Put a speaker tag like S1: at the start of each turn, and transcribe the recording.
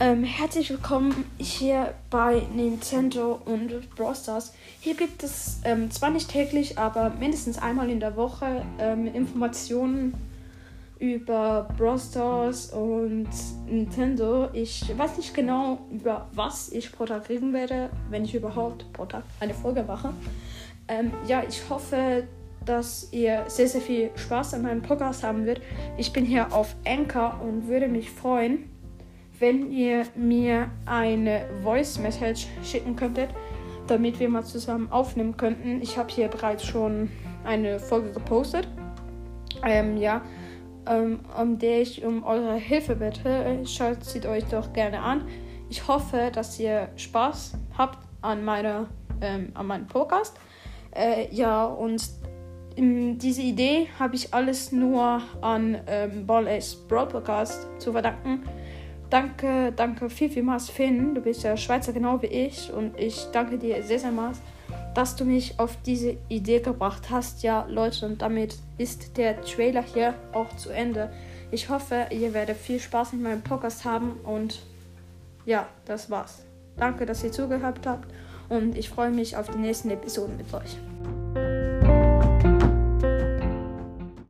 S1: Ähm, herzlich willkommen hier bei Nintendo und Brawl Stars. Hier gibt es ähm, zwar nicht täglich, aber mindestens einmal in der Woche ähm, Informationen über Brawl Stars und Nintendo. Ich weiß nicht genau, über was ich pro Tag reden werde, wenn ich überhaupt eine Folge mache. Ähm, ja, ich hoffe, dass ihr sehr, sehr viel Spaß an meinem Podcast haben wird. Ich bin hier auf Anchor und würde mich freuen, wenn ihr mir eine Voice Message schicken könntet, damit wir mal zusammen aufnehmen könnten. Ich habe hier bereits schon eine Folge gepostet. Ähm, ja, ähm, um der ich um eure Hilfe bitte. Schaut sie euch doch gerne an. Ich hoffe, dass ihr Spaß habt an meiner ähm, an meinem Podcast. Äh, ja, und ähm, diese Idee habe ich alles nur an ähm, Ball Ace Broad Podcast zu verdanken. Danke, danke viel, vielmals, Finn. Du bist ja Schweizer genau wie ich und ich danke dir sehr, sehr mal, dass du mich auf diese Idee gebracht hast. Ja, Leute, und damit ist der Trailer hier auch zu Ende. Ich hoffe, ihr werdet viel Spaß mit meinem Podcast haben und ja, das war's. Danke, dass ihr zugehört habt und ich freue mich auf die nächsten Episoden mit euch.